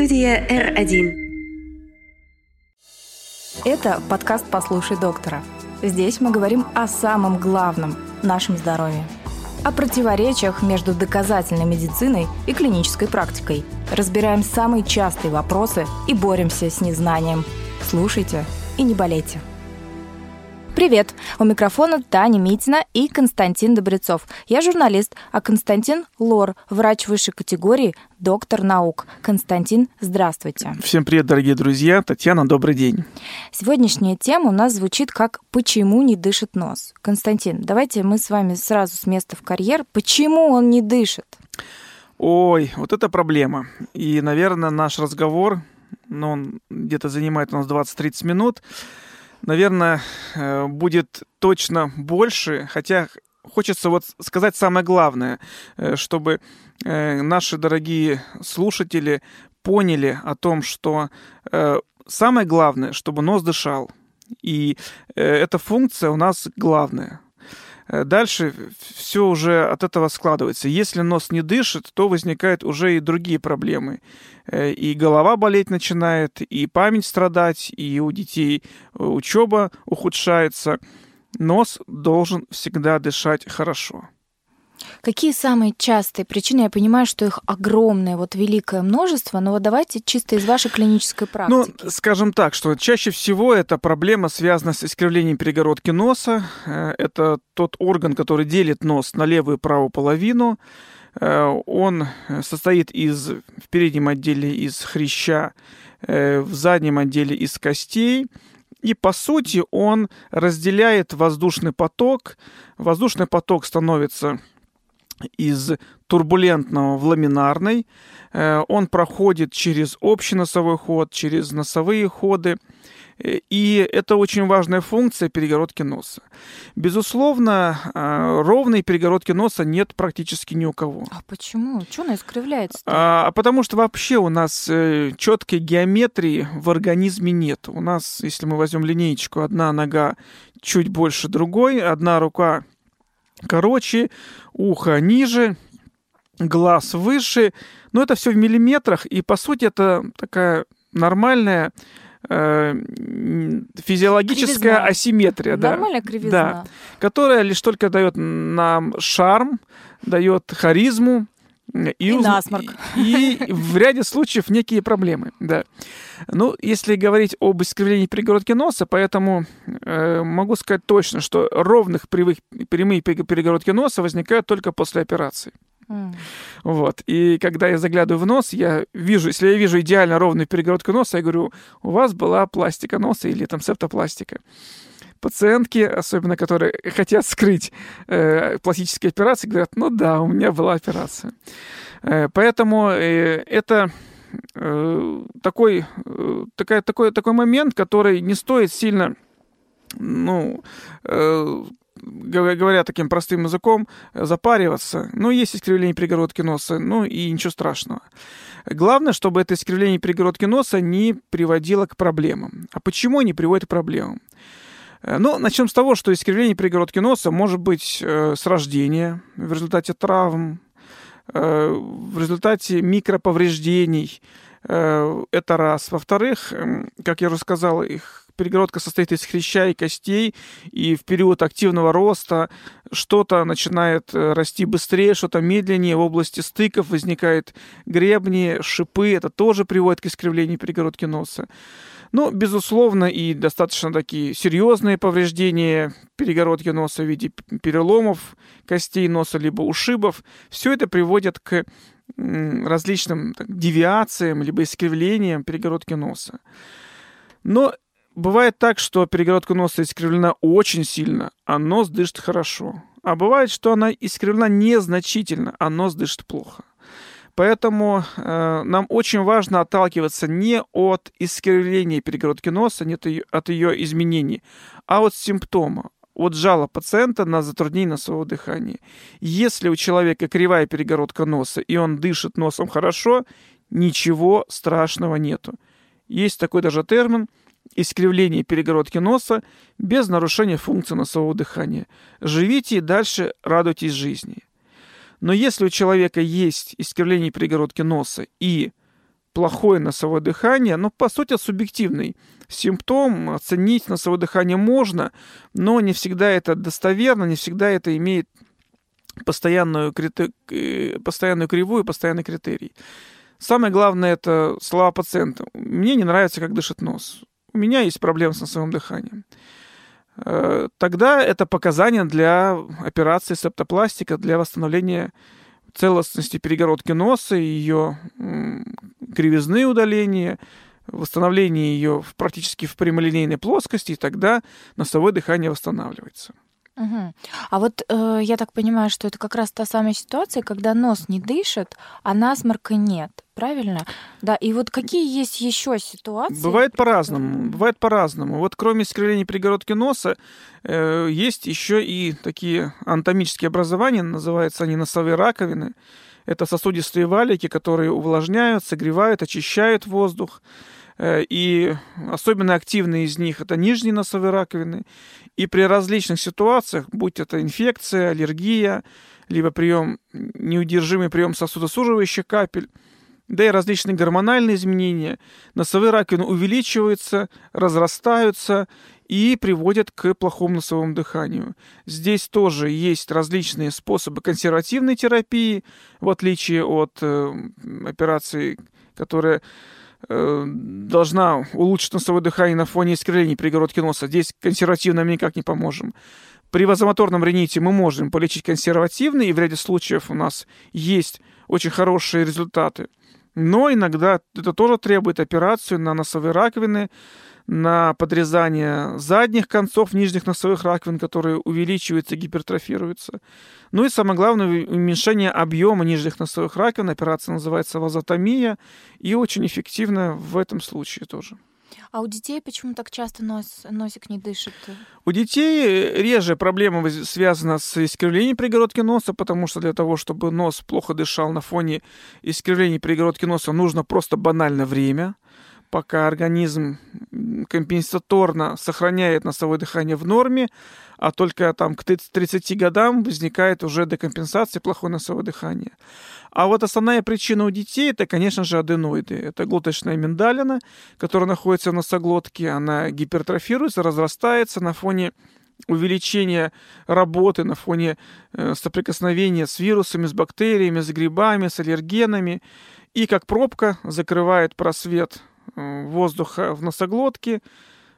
Студия R1. Это подкаст «Послушай доктора». Здесь мы говорим о самом главном – нашем здоровье. О противоречиях между доказательной медициной и клинической практикой. Разбираем самые частые вопросы и боремся с незнанием. Слушайте и не болейте. Привет! У микрофона Таня Митина и Константин Добрецов. Я журналист, а Константин – лор, врач высшей категории, доктор наук. Константин, здравствуйте. Всем привет, дорогие друзья. Татьяна, добрый день. Сегодняшняя тема у нас звучит как «Почему не дышит нос?». Константин, давайте мы с вами сразу с места в карьер. Почему он не дышит? Ой, вот это проблема. И, наверное, наш разговор, ну, он где-то занимает у нас 20-30 минут, наверное, э, будет точно больше, хотя хочется вот сказать самое главное, э, чтобы э, наши дорогие слушатели поняли о том, что самое главное, чтобы нос дышал. И эта функция у нас главная. Э, дальше все уже от этого складывается. Если нос не дышит, то возникают уже и другие проблемы. Э, и голова болеть начинает, и память страдать, и у детей э, учеба ухудшается. Нос должен всегда дышать хорошо. Какие самые частые причины? Я понимаю, что их огромное, вот великое множество, но вот давайте чисто из вашей клинической ну, практики. Ну, скажем так, что чаще всего эта проблема связана с искривлением перегородки носа. Э, это тот орган, который делит нос на левую и правую половину. Э, он состоит из, в переднем отделе из хряща, э, в заднем отделе из костей. И по сути он разделяет воздушный поток. Воздушный поток становится из турбулентного в ламинарный. Э, он проходит через общий носовой ход, через носовые ходы. Э, и это очень важная функция перегородки носа. Безусловно, э, ровной перегородки носа нет практически ни у кого. А почему? Что она искривляется? А, а потому что вообще у нас четкой геометрии в организме нет. У нас, если мы возьмем линеечку, одна нога чуть больше другой, одна рука короче, ухо ниже, глаз выше. Но это все в миллиметрах, и по сути это такая нормальная э, физиологическая кривизна. асимметрия, Нормальная да, кривизна. да, которая лишь только дает нам шарм, дает харизму, и, и насморк. И, и в ряде случаев некие проблемы, да. Ну, если говорить об искривлении перегородки носа, поэтому э, могу сказать точно, что ровных прямых, прямые перегородки носа возникают только после операции. Mm. Вот. И когда я заглядываю в нос, я вижу, если я вижу идеально ровную перегородку носа, я говорю, у вас была пластика носа или там септопластика пациентки, особенно которые хотят скрыть э, пластические операции, говорят, ну да, у меня была операция. Э, поэтому э, это э, такой, э, такая, такой, такой момент, который не стоит сильно, ну, э, говоря таким простым языком, запариваться. Ну, есть искривление перегородки носа, ну и ничего страшного. Главное, чтобы это искривление перегородки носа не приводило к проблемам. А почему не приводит к проблемам? Э, ну, начнем с того, что искривление перегородки носа может быть э, с рождения в результате травм, э, в результате микроповреждений. Это раз. Во-вторых, э, как я уже сказал, их перегородка состоит из хряща и костей, и в период активного роста что-то начинает расти быстрее, что-то медленнее, в области стыков возникают гребни, шипы, это тоже приводит к искривлению перегородки носа. Ну, безусловно, и достаточно такие серьезные повреждения перегородки носа в виде переломов костей носа, либо ушибов. Все это приводит к различным так, девиациям, либо искривлениям перегородки носа. Но бывает так, что перегородка носа искривлена очень сильно, а нос дышит хорошо. А бывает, что она искривлена незначительно, а нос дышит плохо. Поэтому э, нам очень важно отталкиваться не от искривления перегородки носа, не от ее, от ее изменений, а от симптома, от жала пациента на затруднение носового дыхания. Если у человека кривая перегородка носа, и он дышит носом хорошо, ничего страшного нету. Есть такой даже термин искривление перегородки носа без нарушения функции носового дыхания. Живите и дальше радуйтесь жизни. Но если у человека есть искривление перегородки носа и плохое носовое дыхание, но по сути субъективный симптом, оценить носовое дыхание можно, но не всегда это достоверно, не всегда это имеет постоянную, э, постоянную кривую, постоянный критерий. Самое главное это слова пациента. Мне не нравится, как дышит нос. У меня есть проблемы с носовым дыханием. Э, тогда это показания для операции септопластика, для восстановления целостности перегородки носа, ее кривизны удаления, восстановление ее практически в прямолинейной плоскости, и тогда носовое дыхание восстанавливается. Угу. А вот э, я так понимаю, что это как раз та самая ситуация, когда нос не дышит, а насморка нет. Правильно? Да, и вот какие есть еще ситуации? Бывает по-разному. Бывает по-разному. Вот кроме искривления перегородки носа, э, есть еще и такие анатомические образования, называются они носовые раковины. Это сосудистые валики, которые увлажняют, согревают, очищают воздух. Э, и особенно активные из них это нижние носовые раковины. И при различных ситуациях, будь это инфекция, аллергия, либо прием, неудержимый прием сосудосуживающих капель, да и различные гормональные изменения, носовые раковины увеличиваются, разрастаются и приводят к плохому носовому дыханию. Здесь тоже есть различные способы консервативной терапии, в отличие от э, операции, которая Э, должна улучшить носовое дыхание на фоне искривлений перегородки носа. Здесь консервативно мы никак не поможем. При вазомоторном рините мы можем полечить консервативно, и в ряде случаев у нас есть очень хорошие результаты. Но иногда это тоже требует операцию на носовые раковины, на подрезание задних концов нижних носовых раковин, которые увеличиваются, гипертрофируются. Ну и самое главное, уменьшение объема нижних носовых раковин. Операция называется вазотомия и очень эффективна в этом случае тоже. А у детей почему так часто нос, носик не дышит? У детей реже проблема связана с искривлением перегородки носа, потому что для того, чтобы нос плохо дышал на фоне искривления перегородки носа, нужно просто банально время пока организм компенсаторно сохраняет носовое дыхание в норме, а только там к 30 годам возникает уже декомпенсация, плохое носовое дыхание. А вот основная причина у детей это, конечно же, аденоиды. Это глоточная миндалина, которая находится в носоглотке, она гипертрофируется, разрастается на фоне увеличения работы, на фоне э, соприкосновения с вирусами, с бактериями, с грибами, с аллергенами. И как пробка закрывает просвет воздуха в носоглотке,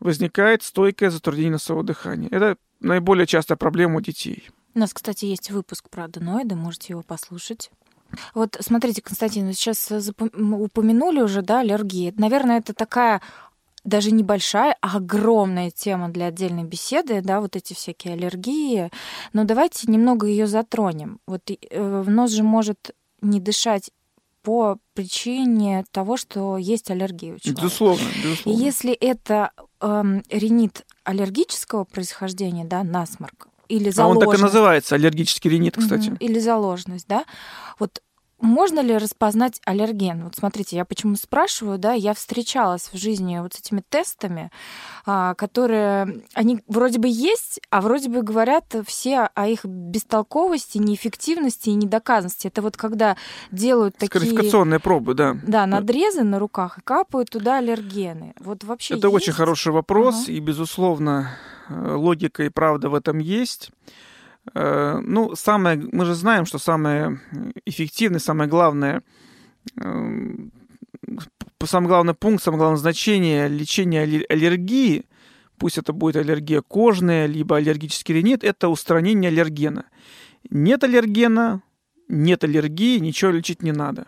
возникает стойкое затруднение носового дыхания. Это наиболее частая проблема у детей. У нас, кстати, есть выпуск про аденоиды, можете его послушать. Вот смотрите, Константин, сейчас упомянули уже, да, аллергии. Наверное, это такая даже небольшая, а огромная тема для отдельной беседы, да, вот эти всякие аллергии. Но давайте немного ее затронем. Вот э, нос же может не дышать по причине того, что есть аллергия у человека. Безусловно, безусловно. И если это эм, ринит аллергического происхождения, да, насморк, или заложенность. А он так и называется, аллергический ринит, кстати. Или заложенность, да. Вот можно ли распознать аллерген? Вот смотрите, я почему спрашиваю, да, я встречалась в жизни вот с этими тестами, а, которые, они вроде бы есть, а вроде бы говорят все о их бестолковости, неэффективности и недоказанности. Это вот когда делают такие... Скарификационные пробы, да. Да, надрезы на руках и капают туда аллергены. Вот вообще Это есть? очень хороший вопрос, ага. и, безусловно, э, логика и правда в этом есть. Э, ну, самое, мы же знаем, что самое эффективное, самое главное, э, самый главный пункт, самое главное значение лечения аллергии, пусть это будет аллергия кожная, либо аллергический ринит, это устранение аллергена. Нет аллергена, нет аллергии, ничего лечить не надо.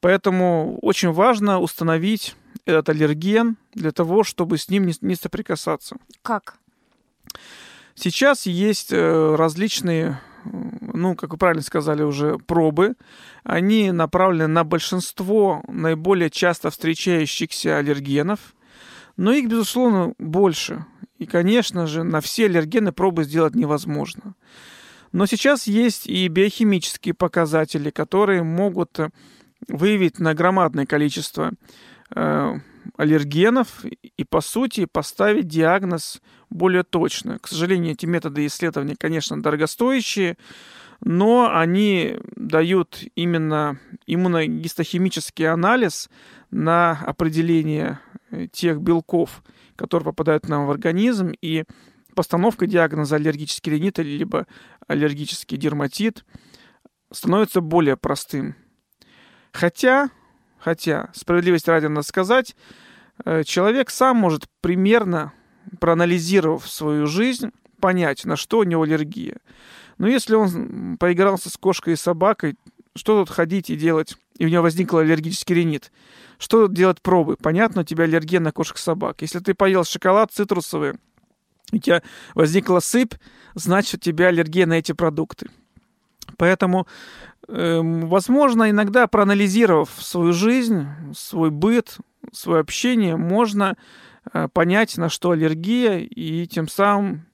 Поэтому очень важно установить этот аллерген для того, чтобы с ним не, не соприкасаться. Как? Сейчас есть э, различные, ну, как вы правильно сказали уже, пробы. Они направлены на большинство наиболее часто встречающихся аллергенов, но их, безусловно, больше. И, конечно же, на все аллергены пробы сделать невозможно. Но сейчас есть и биохимические показатели, которые могут выявить на громадное количество э, аллергенов и, по сути, поставить диагноз более точно. К сожалению, эти методы исследования, конечно, дорогостоящие, но они дают именно иммуногистохимический анализ на определение э, тех белков, которые попадают нам в организм, и постановка диагноза аллергический ринит либо аллергический дерматит становится более простым. Хотя, хотя, справедливости ради надо сказать, э, человек сам может примерно, проанализировав свою жизнь, понять, на что у него аллергия. Но если он поигрался с кошкой и собакой, что тут ходить и делать? И у него возникл аллергический ринит. Что тут делать пробы? Понятно, у тебя аллергия на кошек и собак. Если ты поел шоколад цитрусовый, у тебя возникла сыпь, значит, у тебя аллергия на эти продукты. Поэтому, э, возможно, иногда проанализировав свою жизнь, свой быт, свое общение, можно понять, на что аллергия, и тем самым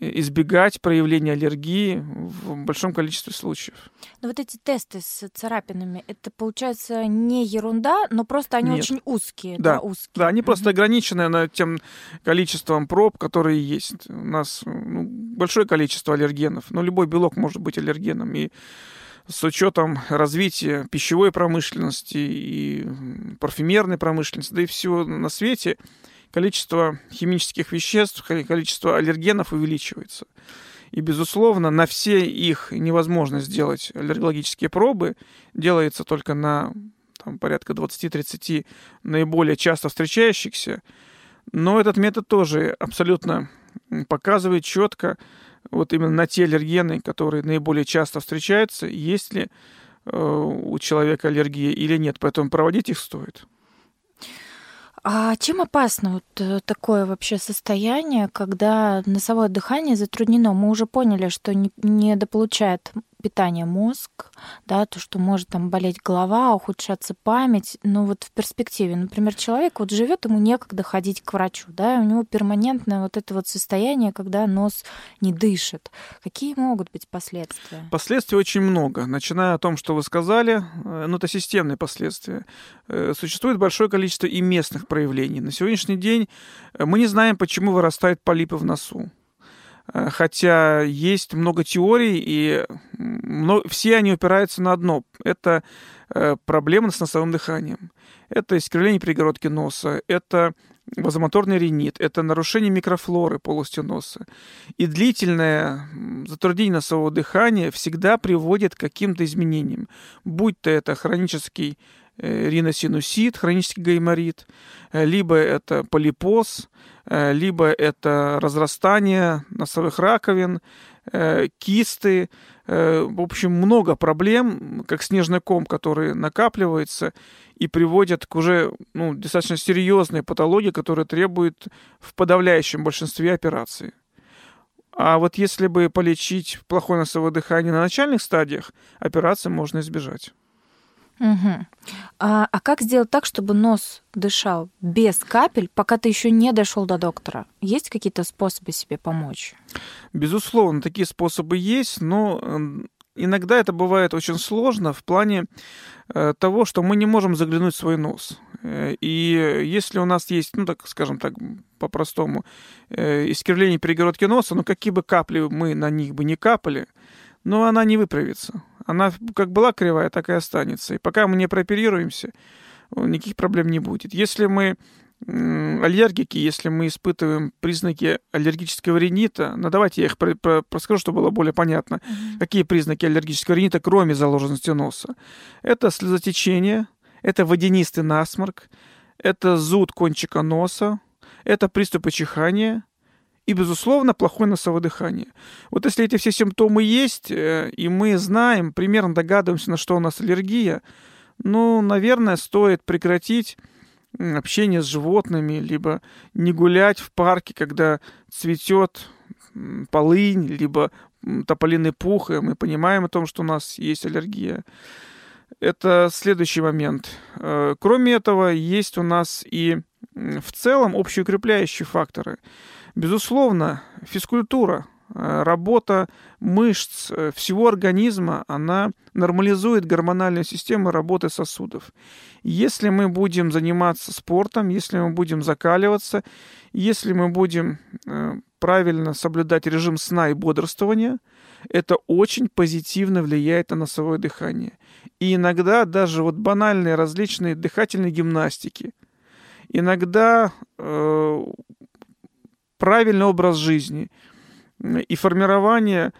избегать проявления аллергии в большом количестве случаев. Но вот эти тесты с царапинами, это получается не ерунда, но просто они Нет. очень узкие. Да, да, узкие. да они угу. просто ограничены на тем количеством проб, которые есть. У нас ну, большое количество аллергенов, но любой белок может быть аллергеном. И с учетом развития пищевой промышленности и парфюмерной промышленности, да и всего на свете, количество химических веществ, количество аллергенов увеличивается. И, безусловно, на все их невозможно сделать аллергологические пробы. Делается только на там, порядка 20-30 наиболее часто встречающихся. Но этот метод тоже абсолютно показывает четко вот именно на те аллергены, которые наиболее часто встречаются, есть ли э, у человека аллергия или нет. Поэтому проводить их стоит. А чем опасно вот э, такое вообще состояние, когда носовое дыхание затруднено? Мы уже поняли, что не недополучает питания мозг, да, то, что может там болеть голова, ухудшаться память, но вот в перспективе, например, человек вот живет, ему некогда ходить к врачу, да, у него перманентное вот это вот состояние, когда нос не дышит. Какие могут быть последствия? Последствий очень много, начиная о том, что вы сказали, э, ну это системные последствия. Э, существует большое количество и местных проявлений. На сегодняшний день э, мы не знаем, почему вырастают полипы в носу. Э, хотя есть много теорий, и все они упираются на одно. Это э, проблемы с носовым дыханием. Это искривление перегородки носа, это вазомоторный ринит, это нарушение микрофлоры полости носа. И длительное затруднение носового дыхания всегда приводит к каким-то изменениям. Будь то это хронический риносинусит, хронический гайморит, либо это полипоз, Э, либо это разрастание носовых раковин, э, кисты, э, в общем, много проблем, как снежный ком, который накапливается и приводит к уже ну, достаточно серьезной патологии, которая требует в подавляющем большинстве операций. А вот если бы полечить плохое носовое дыхание на начальных стадиях, операции можно избежать. Угу. А, а как сделать так, чтобы нос дышал без капель, пока ты еще не дошел до доктора? Есть какие-то способы себе помочь? Безусловно, такие способы есть, но иногда это бывает очень сложно в плане э, того, что мы не можем заглянуть в свой нос. Э, и если у нас есть, ну так скажем так, по-простому, э, искривление перегородки носа, ну какие бы капли мы на них бы не капали, но она не выправится. Она как была кривая, так и останется. И пока мы не прооперируемся, никаких проблем не будет. Если мы аллергики, если мы испытываем признаки аллергического ринита, ну давайте я их про, про, проскажу, чтобы было более понятно. Mm-hmm. Какие признаки аллергического ринита, кроме заложенности носа? Это слезотечение, это водянистый насморк, это зуд кончика носа, это приступы чихания, и, безусловно, плохое носовое дыхание. Вот если эти все симптомы есть, э, и мы знаем, примерно догадываемся, на что у нас аллергия, ну, наверное, стоит прекратить общение с животными, либо не гулять в парке, когда цветет полынь, либо тополиный пух, и мы понимаем о том, что у нас есть аллергия. Это следующий момент. Э, кроме этого, есть у нас и в целом общеукрепляющие факторы. Безусловно, физкультура, э, работа мышц э, всего организма, она нормализует гормональную систему работы сосудов. Если мы будем заниматься спортом, если мы будем закаливаться, если мы будем э, правильно соблюдать режим сна и бодрствования, это очень позитивно влияет на носовое дыхание. И иногда даже вот банальные различные дыхательные гимнастики, иногда э, правильный образ жизни и формирование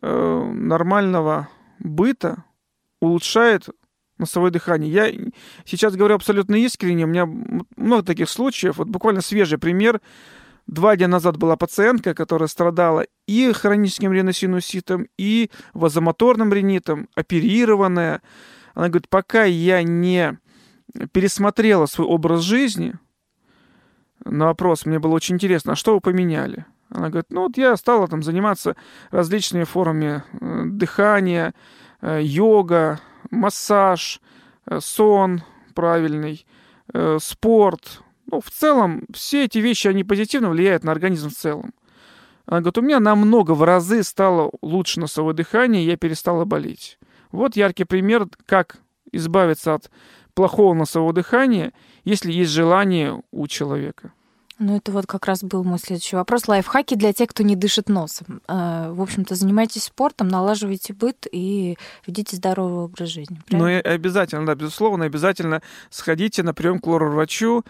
э, нормального быта улучшает носовое дыхание. Я сейчас говорю абсолютно искренне. У меня много таких случаев. Вот буквально свежий пример. Два дня назад была пациентка, которая страдала и хроническим риносинуситом, и вазомоторным ринитом, оперированная. Она говорит, пока я не пересмотрела свой образ жизни, на вопрос мне было очень интересно, а что вы поменяли? Она говорит, ну вот я стала там заниматься различными формами э, дыхания, э, йога, массаж, э, сон правильный, спорт. Ну, в целом, все эти вещи, они позитивно влияют на организм в целом. Она говорит, у меня намного в разы стало лучше носовое дыхание, я перестала болеть. Вот яркий пример, как избавиться от плохого носового дыхания, если есть желание у человека. Ну, это вот как раз был мой следующий вопрос. Лайфхаки для тех, кто не дышит носом. Э, в общем-то, занимайтесь спортом, налаживайте быт и ведите здоровый образ жизни. Правильно? Ну, и обязательно, да, безусловно, обязательно сходите на прием к лор-врачу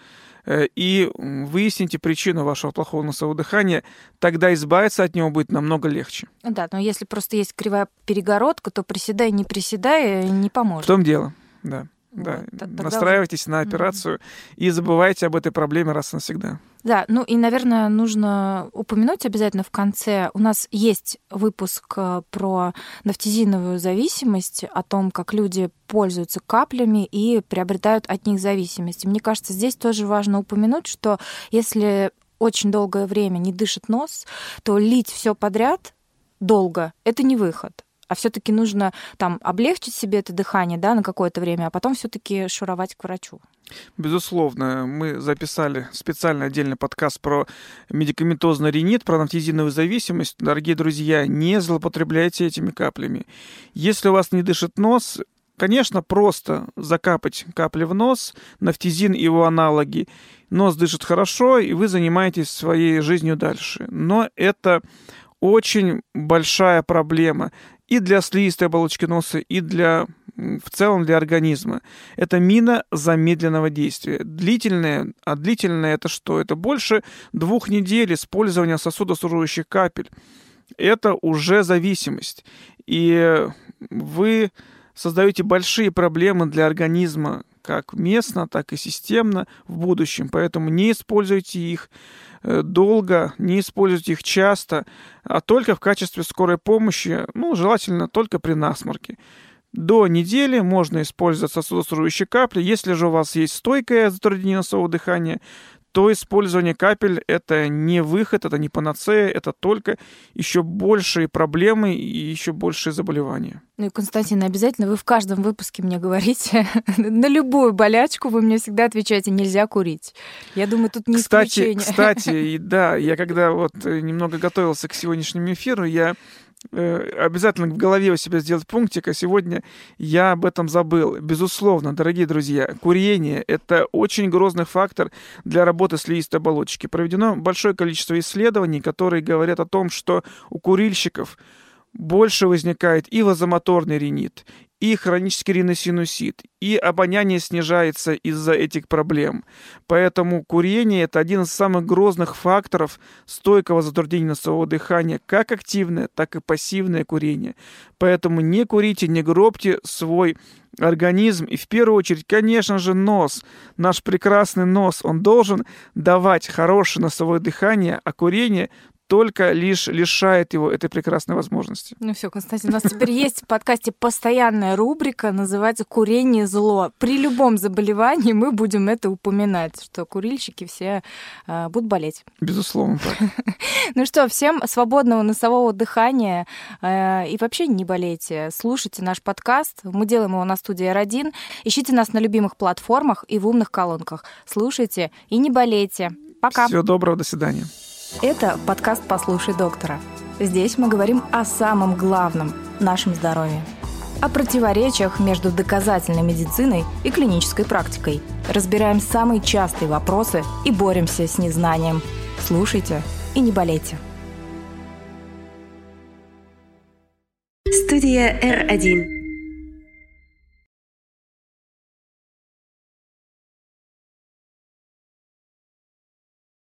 э, и выясните причину вашего плохого носового дыхания, тогда избавиться от него будет намного легче. Да, но если просто есть кривая перегородка, то приседай, не приседай, не поможет. В том дело, да. Да, вот, тогда настраивайтесь уже... на операцию mm-hmm. и забывайте об этой проблеме раз и навсегда. Да, ну и, наверное, нужно упомянуть обязательно в конце. У нас есть выпуск э, про нафтизиновую зависимость, о том, как люди пользуются каплями и приобретают от них зависимость. И мне кажется, здесь тоже важно упомянуть, что если очень долгое время не дышит нос, то лить все подряд долго это не выход а все-таки нужно там облегчить себе это дыхание, да, на какое-то время, а потом все-таки шуровать к врачу. Безусловно, мы записали специальный отдельный подкаст про медикаментозный ринит, про нафтизиновую зависимость. Дорогие друзья, не злоупотребляйте этими каплями. Если у вас не дышит нос, конечно, просто закапать капли в нос, нафтизин и его аналоги, нос дышит хорошо, и вы занимаетесь своей жизнью дальше. Но это очень большая проблема и для слизистой оболочки носа, и для в целом для организма. Это мина замедленного действия. Длительная, а длительная это что? Это больше двух недель использования сосудосуживающих капель. Это уже зависимость. И вы создаете большие проблемы для организма, как местно, так и системно в будущем. Поэтому не используйте их э, долго, не используйте их часто, а только в качестве скорой помощи, ну, желательно только при насморке. До недели можно использовать сосудосуживающие капли. Если же у вас есть стойкое затруднение носового дыхания, то использование капель — это не выход, это не панацея, это только еще большие проблемы и еще большие заболевания. Ну и, Константин, обязательно вы в каждом выпуске мне говорите, на любую болячку вы мне всегда отвечаете, нельзя курить. Я думаю, тут не кстати, исключение. Кстати, да, я когда вот э, немного готовился к сегодняшнему эфиру, я обязательно в голове у себя сделать пунктик, а сегодня я об этом забыл. Безусловно, дорогие друзья, курение — это очень грозный фактор для работы слизистой оболочки. Проведено большое количество исследований, которые говорят о том, что у курильщиков больше возникает и вазомоторный ринит, и хронический риносинусит, и обоняние снижается из-за этих проблем. Поэтому курение – это один из самых грозных факторов стойкого затруднения носового дыхания, как активное, так и пассивное курение. Поэтому не курите, не гробьте свой организм. И в первую очередь, конечно же, нос. Наш прекрасный нос, он должен давать хорошее носовое дыхание, а курение только лишь лишает его этой прекрасной возможности. Ну все, Константин, у нас теперь есть в подкасте постоянная рубрика, называется «Курение зло». При любом заболевании мы будем это упоминать, что курильщики все э, будут болеть. Безусловно, так. Ну что, всем свободного носового дыхания э, и вообще не болейте. Слушайте наш подкаст. Мы делаем его на студии R1. Ищите нас на любимых платформах и в умных колонках. Слушайте и не болейте. Пока. Всего доброго, до свидания. Это подкаст «Послушай доктора». Здесь мы говорим о самом главном – нашем здоровье. О противоречиях между доказательной медициной и клинической практикой. Разбираем самые частые вопросы и боремся с незнанием. Слушайте и не болейте. Студия R1